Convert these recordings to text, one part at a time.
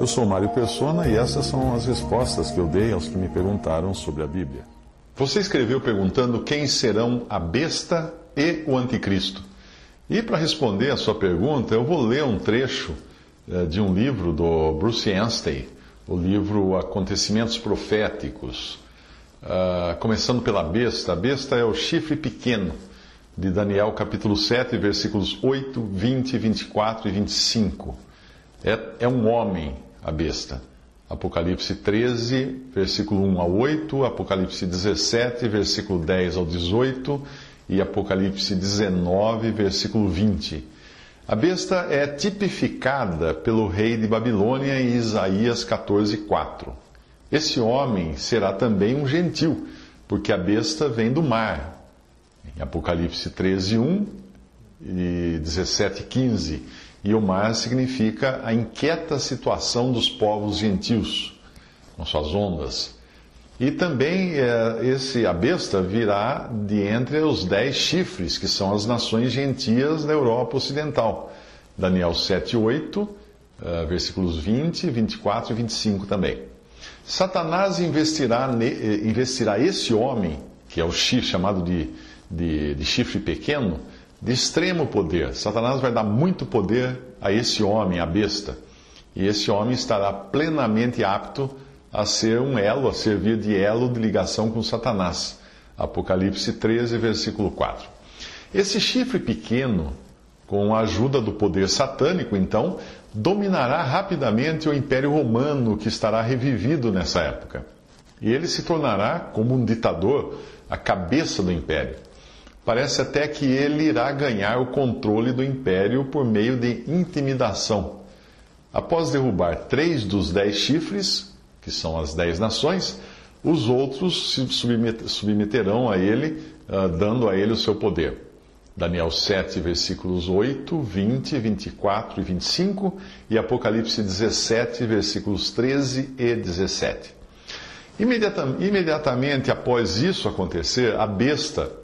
Eu sou Mário Persona e essas são as respostas que eu dei aos que me perguntaram sobre a Bíblia. Você escreveu perguntando quem serão a besta e o anticristo. E para responder a sua pergunta, eu vou ler um trecho eh, de um livro do Bruce Anstey, o livro Acontecimentos Proféticos. Uh, começando pela besta. A besta é o chifre pequeno, de Daniel capítulo 7, versículos 8, 20, 24 e 25. É, é um homem, a besta. Apocalipse 13, versículo 1 a 8, Apocalipse 17, versículo 10 ao 18 e Apocalipse 19, versículo 20. A besta é tipificada pelo rei de Babilônia em Isaías 14, 4. Esse homem será também um gentil, porque a besta vem do mar. Em Apocalipse 13, 1 e 17, 15. E o mar significa a inquieta situação dos povos gentios, com suas ondas. E também é, esse, a besta virá de entre os dez chifres, que são as nações gentias da Europa Ocidental. Daniel 7, 8, uh, versículos 20, 24 e 25 também. Satanás investirá, eh, investirá esse homem, que é o chifre chamado de, de, de chifre pequeno, de extremo poder. Satanás vai dar muito poder a esse homem, a besta. E esse homem estará plenamente apto a ser um elo, a servir de elo de ligação com Satanás. Apocalipse 13, versículo 4. Esse chifre pequeno, com a ajuda do poder satânico, então, dominará rapidamente o Império Romano que estará revivido nessa época. E ele se tornará, como um ditador, a cabeça do império. Parece até que ele irá ganhar o controle do império por meio de intimidação. Após derrubar três dos dez chifres, que são as dez nações, os outros se submeterão a ele, uh, dando a ele o seu poder. Daniel 7, versículos 8, 20, 24 e 25 e Apocalipse 17, versículos 13 e 17. imediatamente após isso acontecer, a besta,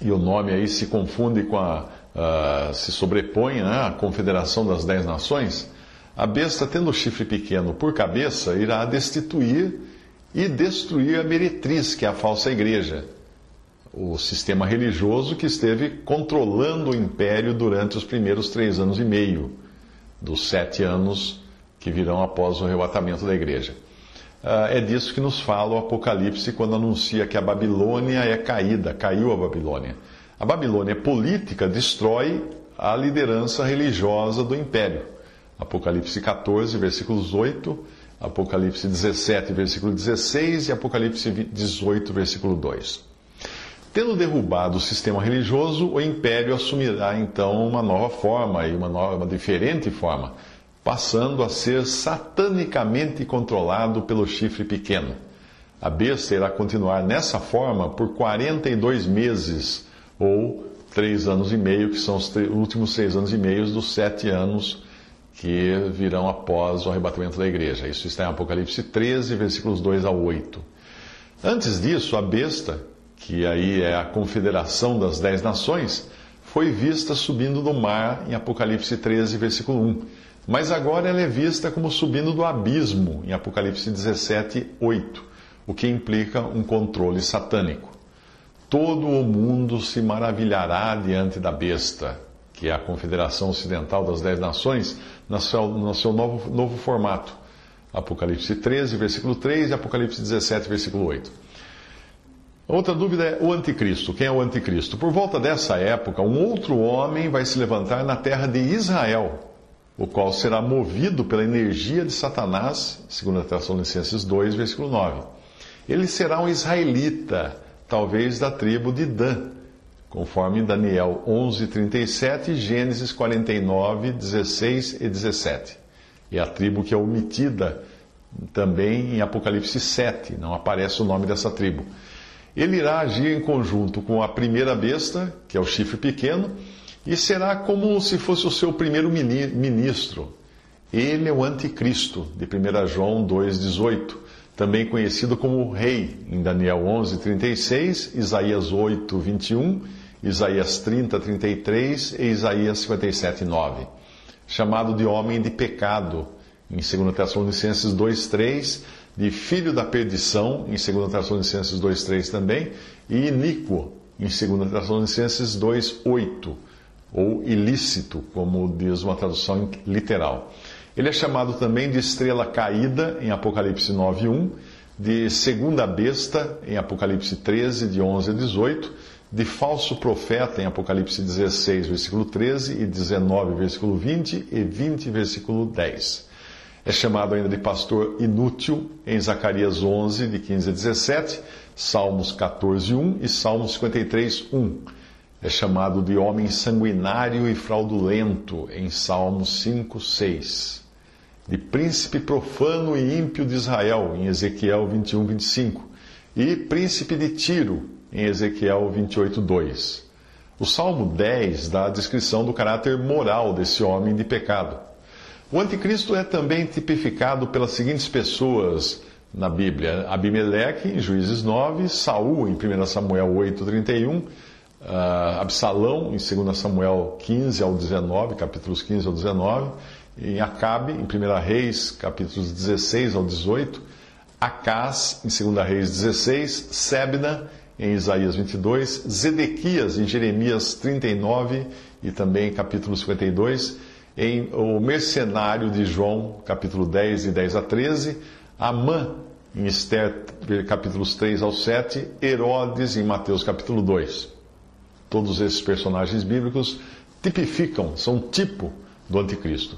e o nome aí se confunde com a. Uh, se sobrepõe né, à confederação das dez nações, a besta, tendo o chifre pequeno por cabeça, irá destituir e destruir a meretriz, que é a falsa igreja, o sistema religioso que esteve controlando o império durante os primeiros três anos e meio, dos sete anos que virão após o arrebatamento da igreja. Ah, é disso que nos fala o Apocalipse quando anuncia que a Babilônia é caída, caiu a Babilônia. A Babilônia política destrói a liderança religiosa do império. Apocalipse 14, versículos 8, Apocalipse 17, versículo 16 e Apocalipse 18, versículo 2. Tendo derrubado o sistema religioso, o império assumirá então uma nova forma e uma, nova, uma diferente forma, passando a ser satanicamente controlado pelo chifre pequeno. A besta irá continuar nessa forma por 42 meses, ou três anos e meio, que são os últimos seis anos e meio dos sete anos que virão após o arrebatamento da igreja. Isso está em Apocalipse 13, versículos 2 a 8. Antes disso, a besta, que aí é a confederação das dez nações, foi vista subindo do mar em Apocalipse 13, versículo 1. Mas agora ela é vista como subindo do abismo em Apocalipse 17, 8, o que implica um controle satânico. Todo o mundo se maravilhará diante da besta que é a Confederação Ocidental das Dez Nações, no seu, no seu novo, novo formato. Apocalipse 13, versículo 3 e Apocalipse 17, versículo 8. Outra dúvida é o anticristo. Quem é o anticristo? Por volta dessa época, um outro homem vai se levantar na terra de Israel, o qual será movido pela energia de Satanás, segundo a Tessalonicenses 2, versículo 9. Ele será um israelita, talvez da tribo de Dan conforme Daniel 11, 37 e Gênesis 49, 16 e 17. E a tribo que é omitida também em Apocalipse 7, não aparece o nome dessa tribo. Ele irá agir em conjunto com a primeira besta, que é o chifre pequeno, e será como se fosse o seu primeiro ministro. Ele é o anticristo, de 1 João 2,18, também conhecido como rei, em Daniel 11, 36, Isaías 8, 21, Isaías 30, 33 e Isaías 57, 9. Chamado de homem de pecado, em 2 Tessalonicenses 2,3, de filho da perdição, em 2 Tessalonicenses 2,3 também, e iníquo, em 2 Tessalonicenses 2,8, ou ilícito, como diz uma tradução literal. Ele é chamado também de estrela caída, em Apocalipse 9,1, de segunda besta, em Apocalipse 13, de 11 a 18, de falso profeta, em Apocalipse 16, versículo 13, e 19, versículo 20, e 20, versículo 10. É chamado ainda de pastor inútil em Zacarias 11, de 15 a 17, Salmos 14, 1 e Salmos 53, 1. É chamado de homem sanguinário e fraudulento em Salmos 5, 6. De príncipe profano e ímpio de Israel em Ezequiel 21, 25. E príncipe de Tiro em Ezequiel 28, 2. O Salmo 10 dá a descrição do caráter moral desse homem de pecado. O anticristo é também tipificado pelas seguintes pessoas na Bíblia: Abimeleque, em Juízes 9, Saul, em 1 Samuel 8, 31, uh, Absalão, em 2 Samuel 15 ao 19, capítulos 15 ao 19, em Acabe, em 1 Reis, capítulos 16 ao 18, Acás, em 2 Reis 16, Sebna, em Isaías 22, Zedequias, em Jeremias 39 e também capítulo 52, em O Mercenário de João, capítulo 10, de 10 a 13, Amã, em Esther, capítulos 3 ao 7, Herodes, em Mateus, capítulo 2. Todos esses personagens bíblicos tipificam, são tipo do anticristo.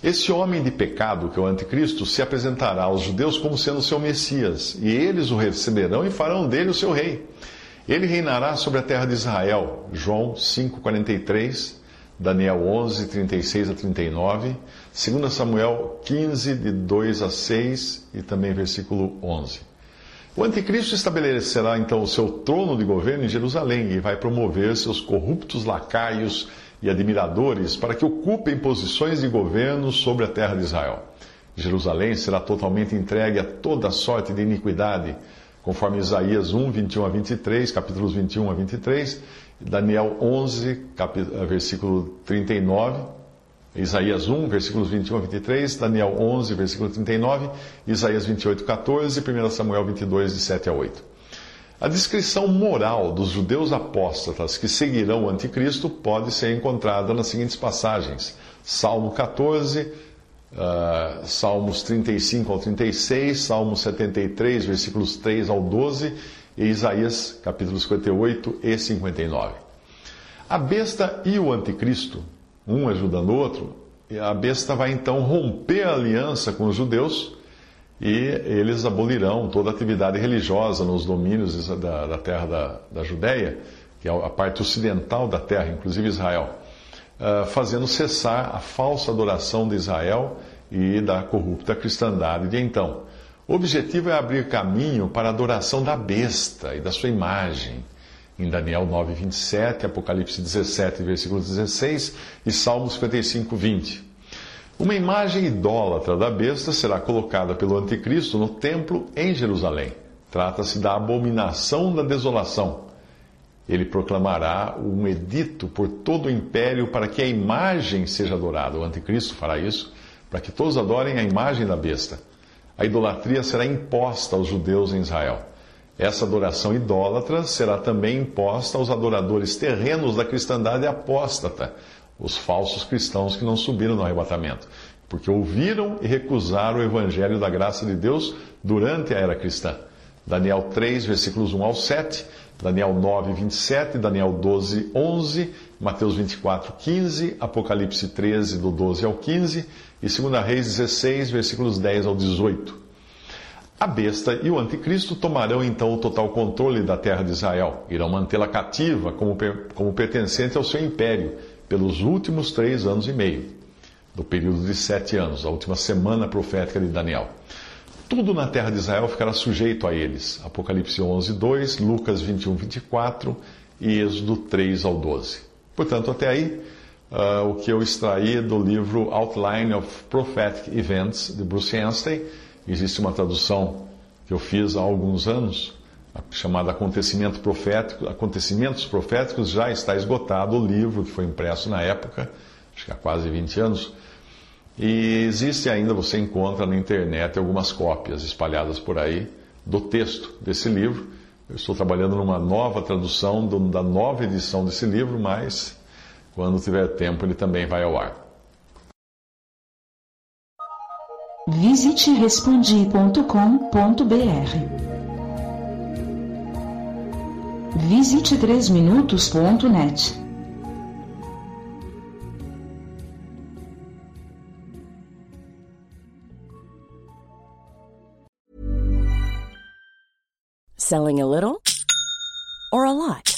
Esse homem de pecado, que é o anticristo, se apresentará aos judeus como sendo seu Messias, e eles o receberão e farão dele o seu rei. Ele reinará sobre a terra de Israel. João 5:43 Daniel 11, 36 a 39, 2 Samuel 15, de 2 a 6 e também versículo 11. O anticristo estabelecerá então o seu trono de governo em Jerusalém e vai promover seus corruptos lacaios e admiradores para que ocupem posições de governo sobre a terra de Israel. Jerusalém será totalmente entregue a toda sorte de iniquidade, conforme Isaías 1, 21 a 23, capítulos 21 a 23, Daniel 11, capítulo, versículo 39, Isaías 1, versículos 21 a 23, Daniel 11, versículo 39, Isaías 28, 14, 1 Samuel 22, de 7 a 8. A descrição moral dos judeus apóstatas que seguirão o anticristo pode ser encontrada nas seguintes passagens: Salmo 14, uh, ah, Salmos 35 ao 36, Salmo 73, versículos 3 ao 12 e Isaías capítulos 58 e 59. A besta e o anticristo, um ajudando o outro, a besta vai então romper a aliança com os judeus e eles abolirão toda atividade religiosa nos domínios da, da terra da, da Judéia, que é a parte ocidental da terra, inclusive Israel, uh, fazendo cessar a falsa adoração de Israel e da corrupta cristandade de então. O objetivo é abrir caminho para a adoração da besta e da sua imagem. Em Daniel 9, 27, Apocalipse 17, versículo 16 e Salmos 55, 20. Uma imagem idólatra da besta será colocada pelo anticristo no templo em Jerusalém. Trata-se da abominação da desolação. Ele proclamará um edito por todo o império para que a imagem seja adorada. O anticristo fará isso para que todos adorem a imagem da besta a idolatria será imposta aos judeus em Israel. Essa adoração idólatra será também imposta aos adoradores terrenos da cristandade apóstata, os falsos cristãos que não subiram no arrebatamento, porque ouviram e recusaram o evangelho da graça de Deus durante a era cristã. Daniel 3, versículos 1 ao 7, Daniel 9, 27, Daniel 12, 11, Mateus 24, 15, Apocalipse 13, do 12 ao 15 e 2 Reis 16, versículos 10 ao 18. A besta e o anticristo tomarão então o total controle da terra de Israel, irão mantê-la cativa como, como pertencente ao seu império pelos últimos três anos e meio, do período de sete anos, a última semana profética de Daniel. Tudo na terra de Israel ficará sujeito a eles. Apocalipse 11, 2, Lucas 21, 24 e Êxodo 3 ao 12. Portanto, até aí, uh, o que eu extraí do livro Outline of Prophetic Events, de Bruce Anstey. Existe uma tradução que eu fiz há alguns anos, chamada Acontecimento Profético, Acontecimentos Proféticos, já está esgotado o livro que foi impresso na época, acho que há quase 20 anos. E existe ainda, você encontra na internet algumas cópias espalhadas por aí do texto desse livro. Eu estou trabalhando numa nova tradução da nova edição desse livro, mas quando tiver tempo ele também vai ao ar. Visite respondi.com.br. Visite 3minutos.net. Selling a little or a lot?